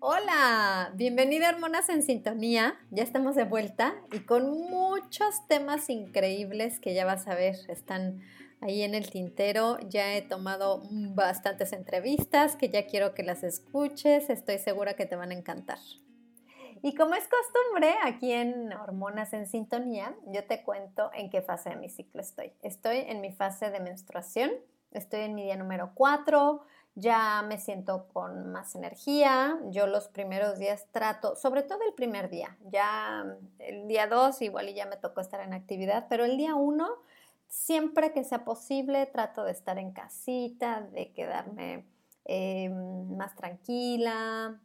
Hola, bienvenida a Hormonas en Sintonía. Ya estamos de vuelta y con muchos temas increíbles que ya vas a ver. Están ahí en el tintero. Ya he tomado bastantes entrevistas que ya quiero que las escuches. Estoy segura que te van a encantar. Y como es costumbre, aquí en Hormonas en Sintonía, yo te cuento en qué fase de mi ciclo estoy. Estoy en mi fase de menstruación. Estoy en mi día número 4 ya me siento con más energía. Yo los primeros días trato, sobre todo el primer día, ya el día 2 igual y ya me tocó estar en actividad, pero el día 1, siempre que sea posible, trato de estar en casita, de quedarme eh, más tranquila.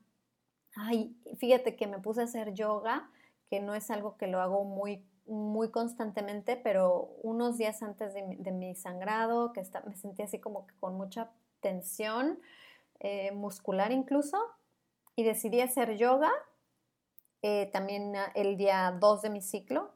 Ay, fíjate que me puse a hacer yoga, que no es algo que lo hago muy muy constantemente, pero unos días antes de mi, sangrado, que me sentí así como que con mucha tensión eh, muscular incluso y decidí hacer yoga eh, también el día 2 de mi ciclo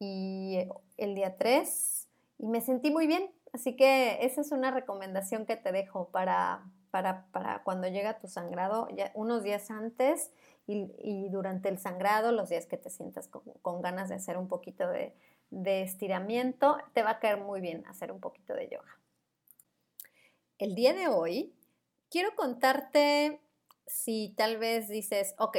y el día 3 y me sentí muy bien. Así que esa es una recomendación que te dejo para, para, cuando llega tu sangrado, ya unos días antes y, durante el sangrado, los días que te sientas con, ganas de hacer un poquito de, de estiramiento, te va a caer muy bien hacer un poquito de yoga. El día de hoy quiero contarte si tal vez dices, ok,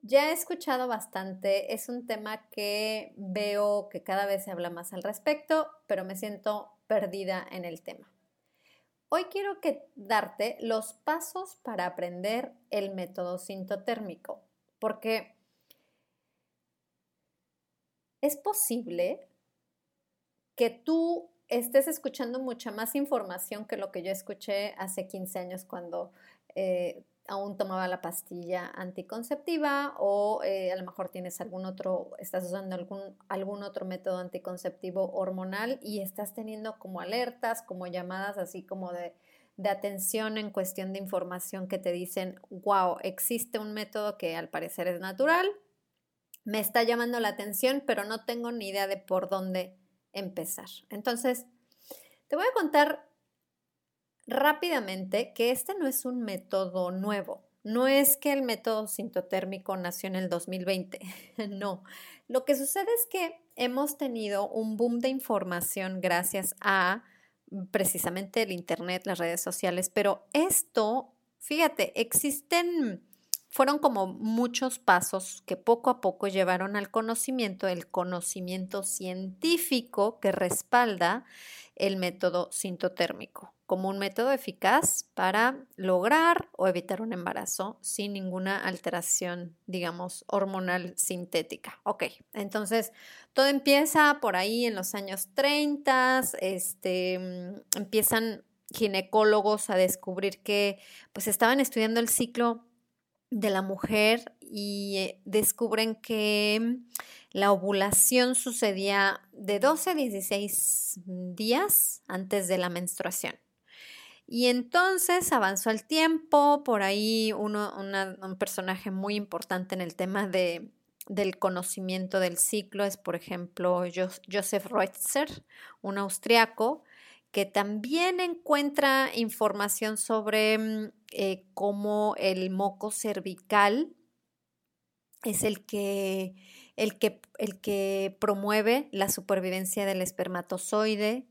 ya he escuchado bastante, es un tema que veo que cada vez se habla más al respecto, pero me siento perdida en el tema. Hoy quiero que darte los pasos para aprender el método sintotérmico, porque es posible que tú estés escuchando mucha más información que lo que yo escuché hace 15 años cuando eh, aún tomaba la pastilla anticonceptiva o eh, a lo mejor tienes algún otro, estás usando algún, algún otro método anticonceptivo hormonal y estás teniendo como alertas, como llamadas así como de, de atención en cuestión de información que te dicen, wow, existe un método que al parecer es natural, me está llamando la atención, pero no tengo ni idea de por dónde empezar. Entonces, te voy a contar rápidamente que este no es un método nuevo. No es que el método sintotérmico nació en el 2020, no. Lo que sucede es que hemos tenido un boom de información gracias a precisamente el Internet, las redes sociales, pero esto, fíjate, existen fueron como muchos pasos que poco a poco llevaron al conocimiento, el conocimiento científico que respalda el método sintotérmico como un método eficaz para lograr o evitar un embarazo sin ninguna alteración, digamos, hormonal sintética. Ok, entonces todo empieza por ahí en los años 30, este, mm, empiezan ginecólogos a descubrir que pues estaban estudiando el ciclo de la mujer y eh, descubren que la ovulación sucedía de 12 a 16 días antes de la menstruación. Y entonces avanzó el tiempo, por ahí uno, un personaje muy importante en el tema de, del conocimiento del ciclo es, por ejemplo, Joseph Reutzer, un austriaco, que también encuentra información sobre mm, eh, cómo el moco cervical es el que, el, que, el que promueve la supervivencia del espermatozoide.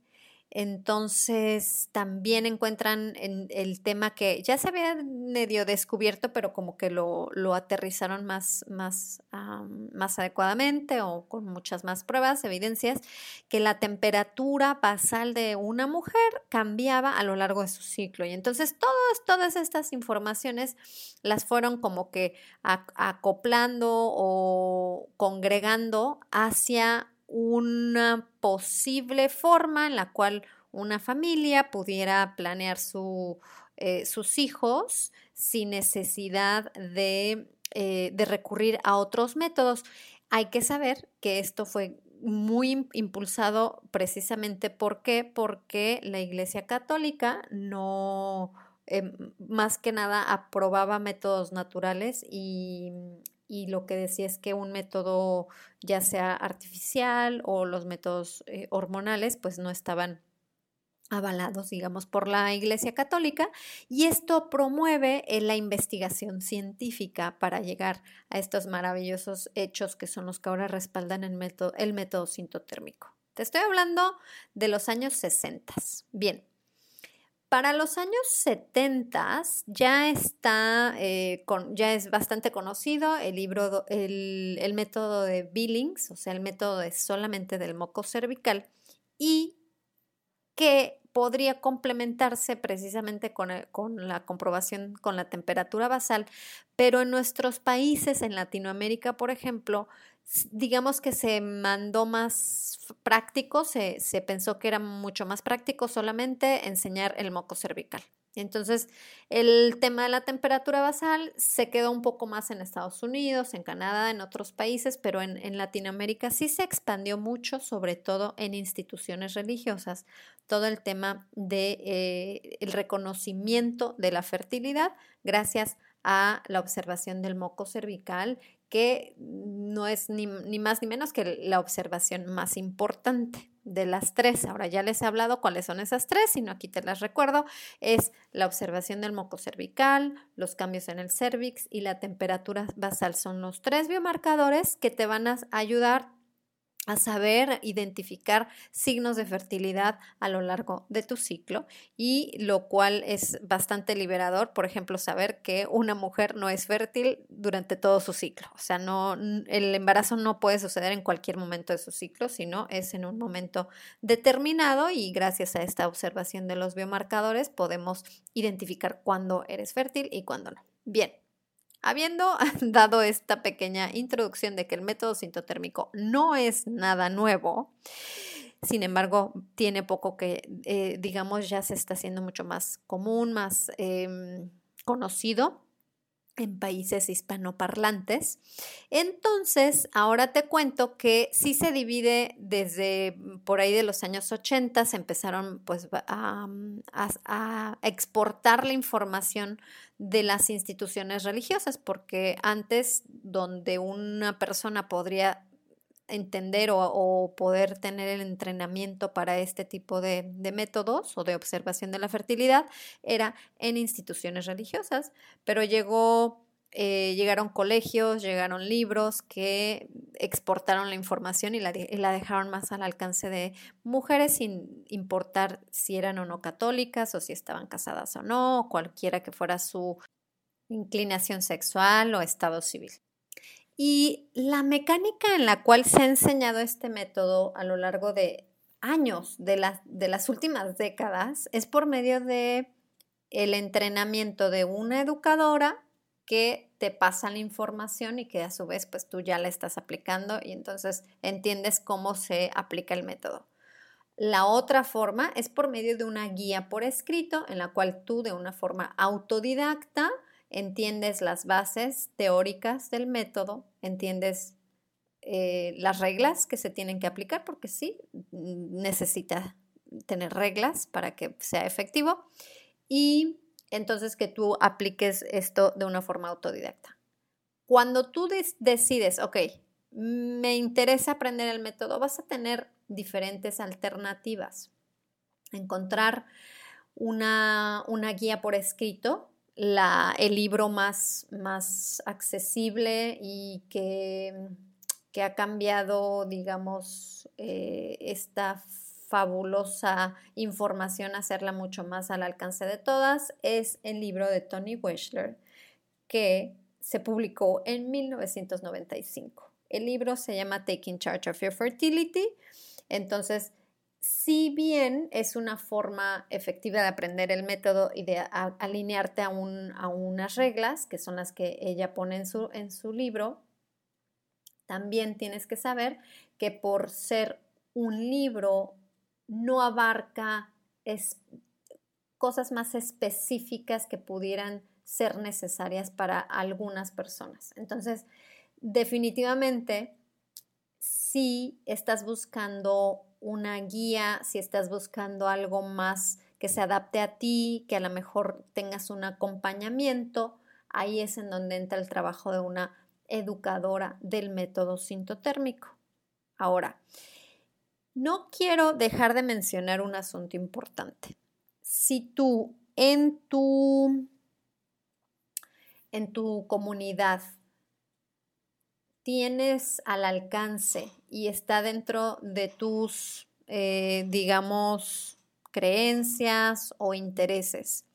Entonces también encuentran en el tema que ya se había medio descubierto, pero como que lo, aterrizaron más, más, más adecuadamente o con muchas más pruebas, evidencias, que la temperatura basal de una mujer cambiaba a lo largo de su ciclo. Y entonces todas, todas estas informaciones las fueron como que acoplando o congregando hacia una posible forma en la cual una familia pudiera planear eh, sus hijos sin necesidad de, eh, de recurrir a otros métodos. Hay que saber que esto fue muy impulsado precisamente porque la Iglesia Católica no, em, más que nada aprobaba métodos naturales y, y lo que decía es que un método ya sea artificial o los métodos eh, hormonales pues no estaban avalados, digamos, por la Iglesia Católica, y esto promueve eh, la investigación científica para llegar a estos maravillosos hechos que son los que ahora respaldan el método, el método sintotérmico. Te estoy hablando de los años 60. Bien, para los años 70 ya está, eh, ya es bastante conocido el libro, el, el, método de Billings, o sea, el método de solamente del moco cervical, y que podría complementarse precisamente con, con, la comprobación con la temperatura basal, pero en nuestros países, en Latinoamérica, por ejemplo, digamos que se mandó más práctico, se, se, pensó que era mucho más práctico solamente enseñar el moco cervical. Entonces, el tema de la temperatura basal se quedó un poco más en Estados Unidos, en Canadá, en otros países, pero en, Latinoamérica sí se expandió mucho, sobre todo en instituciones religiosas, todo el tema del de, eh, reconocimiento de la fertilidad gracias a la observación del moco cervical que no es ni, más ni menos que la observación más importante de las tres. Ahora ya les he hablado cuáles son esas tres, sino aquí te las recuerdo. Es la observación del moco cervical, los cambios en el cervix y la temperatura basal. Son los tres biomarcadores que te van a ayudar a saber identificar signos de fertilidad a lo largo de tu ciclo y lo cual es bastante liberador, por ejemplo, saber que una mujer no es fértil durante todo su ciclo, o sea, no el embarazo no puede suceder en cualquier momento de su ciclo, sino es en un momento determinado y gracias a esta observación de los biomarcadores podemos identificar cuándo eres fértil y cuándo no. Bien, Habiendo dado esta pequeña introducción de que el método sintotérmico no es nada nuevo, sin embargo, tiene poco que, eh, digamos, ya se está haciendo mucho más común, más em, conocido en países hispanoparlantes. Entonces, ahora te cuento que sí se divide desde por ahí de los años 80, se empezaron pues a, a, exportar la información de las instituciones religiosas, porque antes donde una persona podría entender o, poder tener el entrenamiento para este tipo de, métodos o de observación de la fertilidad era en instituciones religiosas, pero llegó, eh, llegaron colegios, llegaron libros que exportaron la información y la, y la dejaron más al alcance de mujeres sin importar si eran o no católicas o si estaban casadas o no, o cualquiera que fuera su inclinación sexual o estado civil. Y la mecánica en la cual se ha enseñado este método a lo largo de años, de las, de las últimas décadas, es por medio de el entrenamiento de una educadora que te pasa la información y que a su vez pues tú ya la estás aplicando y entonces entiendes cómo se aplica el método. La otra forma es por medio de una guía por escrito en la cual tú de una forma autodidacta entiendes las bases teóricas del método, entiendes eh, las reglas que se tienen que aplicar, porque sí, necesita tener reglas para que sea efectivo, y entonces que tú apliques esto de una forma autodidacta. Cuando tú decides, ok, me interesa aprender el método, vas a tener diferentes alternativas. Encontrar una, una guía por escrito el libro más, más accesible y que, que, ha cambiado, digamos, eh, esta fabulosa información, hacerla mucho más al alcance de todas, es el libro de Tony Weschler, que se publicó en 1995. El libro se llama Taking Charge of Your Fertility. Entonces, si bien es una forma efectiva de aprender el método y de alinearte a, unas reglas, que son las que ella pone en su libro, también tienes que saber que por ser un libro no abarca cosas más específicas que pudieran ser necesarias para algunas personas. Entonces, definitivamente, si estás buscando una guía, si estás buscando algo más que se adapte a ti, que a lo mejor tengas un acompañamiento, ahí es en donde entra el trabajo de una educadora del método sintotérmico. Ahora, no quiero dejar de mencionar un asunto importante. Si tú en tu, en tu comunidad tienes al alcance y está dentro de tus, eh, digamos, creencias o intereses.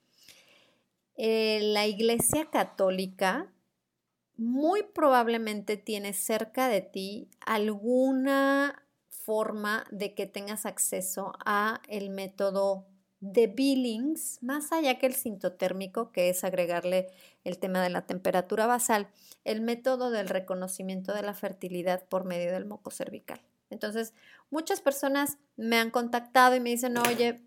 Eh, la Iglesia Católica muy probablemente tiene cerca de ti alguna forma de que tengas acceso a el método de Billings, más allá que el sintotérmico, que es agregarle el tema de la temperatura basal, el método del reconocimiento de la fertilidad por medio del moco cervical. Entonces, muchas personas me han contactado y me dicen, oye,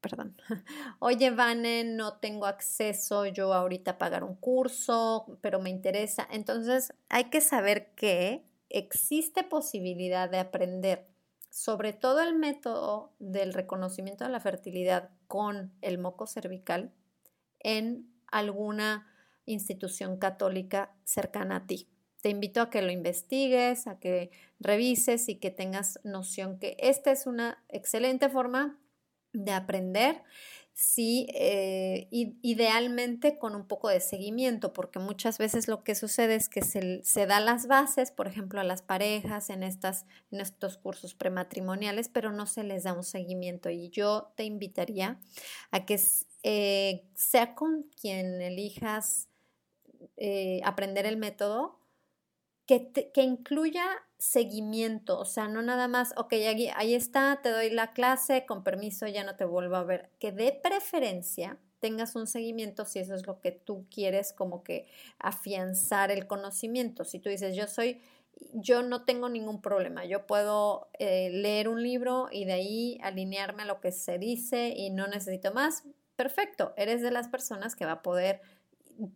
perdón, oye, Vane, no tengo acceso yo ahorita a pagar un curso, pero me interesa. Entonces, hay que saber que existe posibilidad de aprender sobre todo el método del reconocimiento de la fertilidad con el moco cervical en alguna institución católica cercana a ti. Te invito a que lo investigues, a que revises y que tengas noción que esta es una excelente forma de aprender sí, eh, idealmente con un poco de seguimiento, porque muchas veces lo que sucede es que se, se da las bases, por ejemplo, a las parejas en, estas, en estos cursos prematrimoniales, pero no se les da un seguimiento. Y yo te invitaría a que eh, sea con quien elijas eh, aprender el método, que, incluya seguimiento, o sea, no nada más, ok, ahí, ahí está, te doy la clase, con permiso, ya no te vuelvo a ver, que de preferencia tengas un seguimiento si eso es lo que tú quieres como que afianzar el conocimiento. Si tú dices, yo soy, yo no tengo ningún problema, yo puedo eh, leer un libro y de ahí alinearme a lo que se dice y no necesito más, perfecto, eres de las personas que va a poder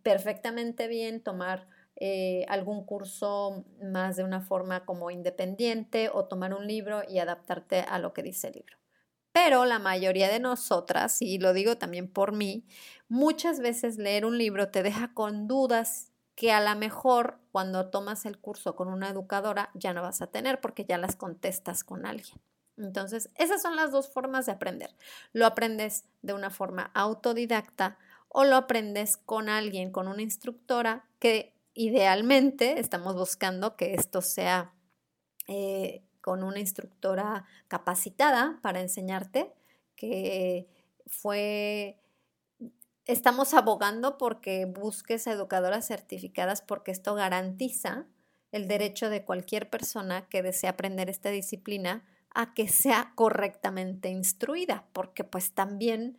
perfectamente bien tomar eh, algún curso más de una forma como independiente o tomar un libro y adaptarte a lo que dice el libro. Pero la mayoría de nosotras, y lo digo también por mí, muchas veces leer un libro te deja con dudas que a lo mejor cuando tomas el curso con una educadora ya no vas a tener porque ya las contestas con alguien. Entonces, esas son las dos formas de aprender. Lo aprendes de una forma autodidacta o lo aprendes con alguien, con una instructora que idealmente estamos buscando que esto sea eh, con una instructora capacitada para enseñarte, que fue, estamos abogando porque busques educadoras certificadas porque esto garantiza el derecho de cualquier persona que desee aprender esta disciplina a que sea correctamente instruida, porque pues también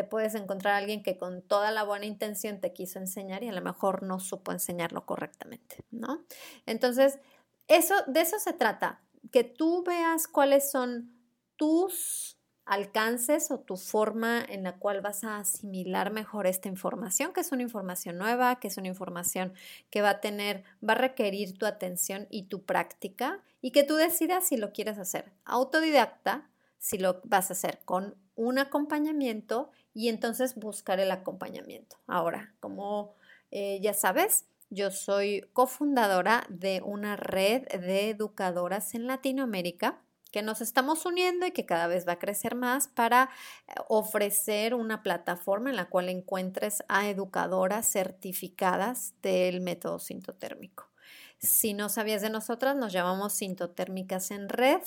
te puedes encontrar a alguien que con toda la buena intención te quiso enseñar y a lo mejor no supo enseñarlo correctamente, ¿no? Entonces, eso, de eso se trata, que tú veas cuáles son tus alcances o tu forma en la cual vas a asimilar mejor esta información, que es una información nueva, que es una información que va a tener, va a requerir tu atención y tu práctica y que tú decidas si lo quieres hacer autodidacta, si lo vas a hacer con un acompañamiento y entonces buscar el acompañamiento. Ahora, como eh, ya sabes, yo soy cofundadora de una red de educadoras en Latinoamérica que nos estamos uniendo y que cada vez va a crecer más para eh, ofrecer una plataforma en la cual encuentres a educadoras certificadas del método sintotérmico. Si no sabías de nosotras, nos llamamos Sintotérmicas en Red.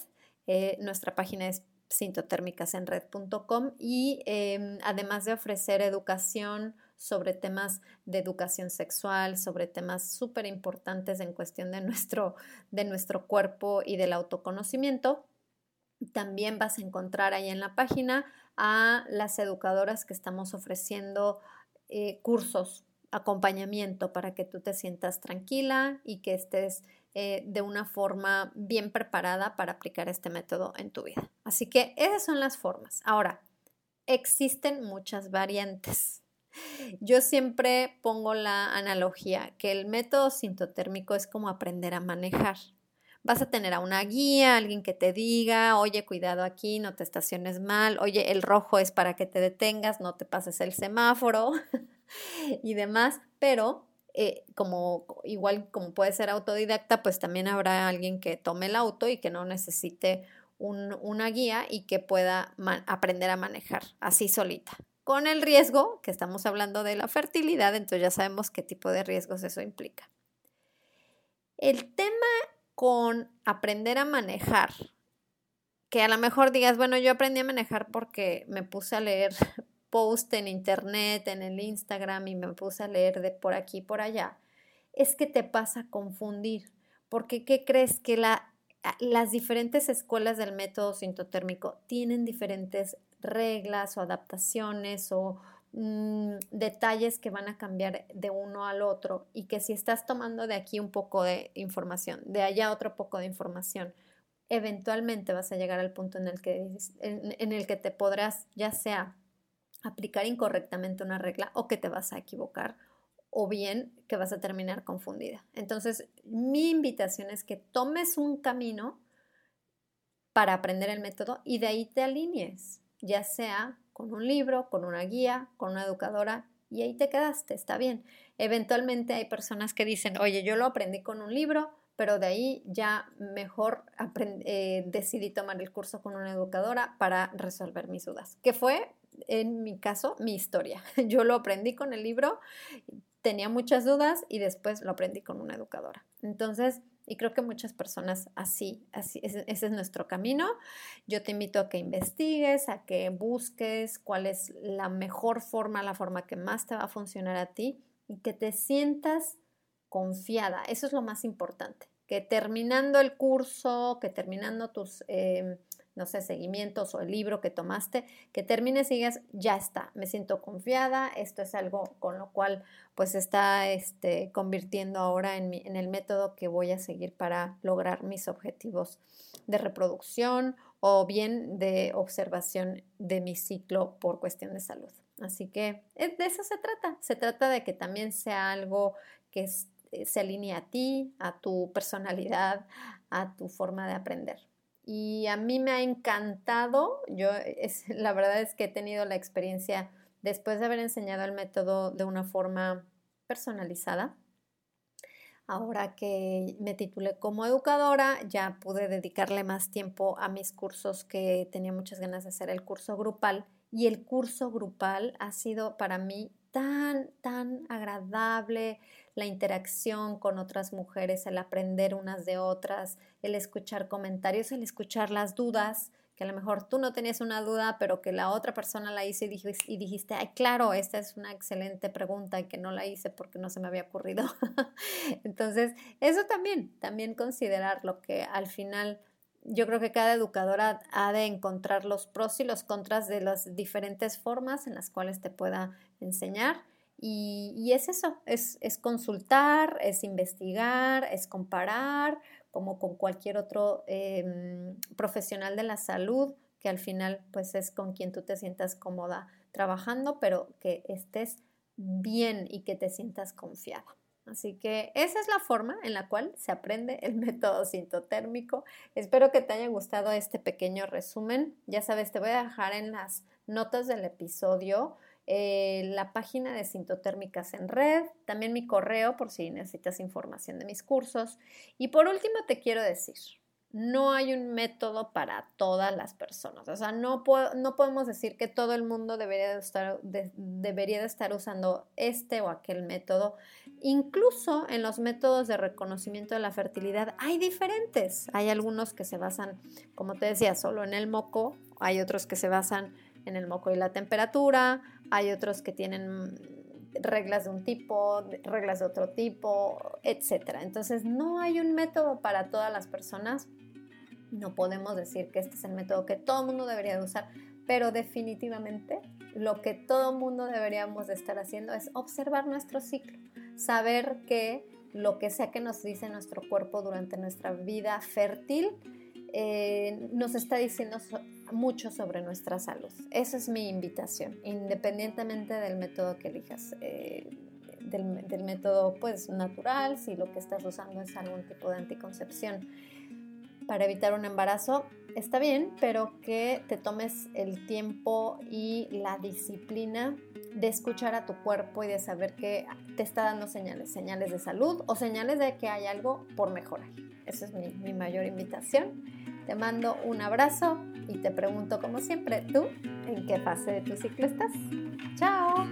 Eh, nuestra página es sintotérmicasenred.com y em, además de ofrecer educación sobre temas de educación sexual, sobre temas súper importantes en cuestión de nuestro, de nuestro cuerpo y del autoconocimiento, también vas a encontrar ahí en la página a las educadoras que estamos ofreciendo eh, cursos, acompañamiento para que tú te sientas tranquila y que estés eh, de una forma bien preparada para aplicar este método en tu vida. Así que esas son las formas. Ahora, existen muchas variantes. Yo siempre pongo la analogía que el método sintotérmico es como aprender a manejar. Vas a tener a una guía, alguien que te diga, oye, cuidado aquí, no te estaciones mal, oye, el rojo es para que te detengas, no te pases el semáforo y demás, pero eh, como igual como puede ser autodidacta, pues también habrá alguien que tome el auto y que no necesite una guía y que pueda aprender a manejar así solita. Con el riesgo, que estamos hablando de la fertilidad, entonces ya sabemos qué tipo de riesgos eso implica. El tema con aprender a manejar, que a lo mejor digas, bueno, yo aprendí a manejar porque me puse a leer post en internet, en el Instagram y me puse a leer de por aquí y por allá, es que te pasa a confundir. Porque, ¿qué crees? Que la, las diferentes escuelas del método sintotérmico tienen diferentes reglas o adaptaciones o mm, detalles que van a cambiar de uno al otro y que si estás tomando de aquí un poco de información, de allá otro poco de información, eventualmente vas a llegar al punto en el que, en, el que te podrás ya sea aplicar incorrectamente una regla o que te vas a equivocar o bien que vas a terminar confundida. Entonces, mi invitación es que tomes un camino para aprender el método y de ahí te alinees ya sea con un libro, con una guía, con una educadora, y ahí te quedaste, está bien. Eventualmente hay personas que dicen, oye, yo lo aprendí con un libro, pero de ahí ya mejor eh, decidí tomar el curso con una educadora para resolver mis dudas, que fue, en mi caso, mi historia. Yo lo aprendí con el libro, tenía muchas dudas y después lo aprendí con una educadora. Entonces, y creo que muchas personas así, así ese, es nuestro camino. Yo te invito a que investigues, a que busques cuál es la mejor forma, la forma que más te va a funcionar a ti y que te sientas confiada. Eso es lo más importante. Que terminando el curso, que terminando tus em, no sé, seguimientos o el libro que tomaste, que termines y digas, ya está, me siento confiada, esto es algo con lo cual pues está este, convirtiendo ahora en, en el método que voy a seguir para lograr mis objetivos de reproducción o bien de observación de mi ciclo por cuestión de salud. Así que de eso se trata, se trata de que también sea algo que se alinee a ti, a tu personalidad, a tu forma de aprender y a mí me ha encantado. Yo, es, la verdad es que he tenido la experiencia después de haber enseñado el método de una forma personalizada. Ahora que me titulé como educadora, ya pude dedicarle más tiempo a mis cursos que tenía muchas ganas de hacer el curso grupal y el curso grupal ha sido para mí tan, tan agradable, la interacción con otras mujeres, el aprender unas de otras, el escuchar comentarios, el escuchar las dudas, que a lo mejor tú no tenías una duda, pero que la otra persona la hizo y dijiste, y dijiste ay, claro, esta es una excelente pregunta y que no la hice porque no se me había ocurrido. Entonces, eso también, también considerar lo que al final yo creo que cada educadora ha de encontrar los pros y los contras de las diferentes formas en las cuales te pueda enseñar y, es eso, es, consultar, es investigar, es comparar, como con cualquier otro em, profesional de la salud, que al final pues es con quien tú te sientas cómoda trabajando, pero que estés bien y que te sientas confiada. Así que esa es la forma en la cual se aprende el método sintotérmico. Espero que te haya gustado este pequeño resumen. Ya sabes, te voy a dejar en las notas del episodio eh, la página de Sintotérmicas en red, también mi correo por si necesitas información de mis cursos. Y por último te quiero decir, no hay un método para todas las personas. O sea, no, no podemos decir que todo el mundo debería estar, debería de estar usando este o aquel método. Incluso en los métodos de reconocimiento de la fertilidad hay diferentes. Hay algunos que se basan, como te decía, solo en el moco Hay otros que se basan en el moco y la temperatura, hay otros que tienen reglas de un tipo, reglas de otro tipo, etc. Entonces no hay un método para todas las personas. No podemos decir que este es el método que todo el mundo debería de usar, pero definitivamente lo que todo el mundo deberíamos de estar haciendo es observar nuestro ciclo, saber que lo que sea que nos dice nuestro cuerpo durante nuestra vida fértil eh, nos está diciendo mucho sobre nuestra salud. Esa es mi invitación, independientemente del método que elijas. Eh, del, del, método pues natural, si lo que estás usando es algún tipo de anticoncepción para evitar un embarazo, está bien, pero que te tomes el tiempo y la disciplina de escuchar a tu cuerpo y de saber que te está dando señales, señales de salud o señales de que hay algo por mejorar. Esa es mi, mi mayor invitación. Te mando un abrazo y te pregunto como siempre, ¿tú en qué fase de tu ciclo estás? ¡Chao!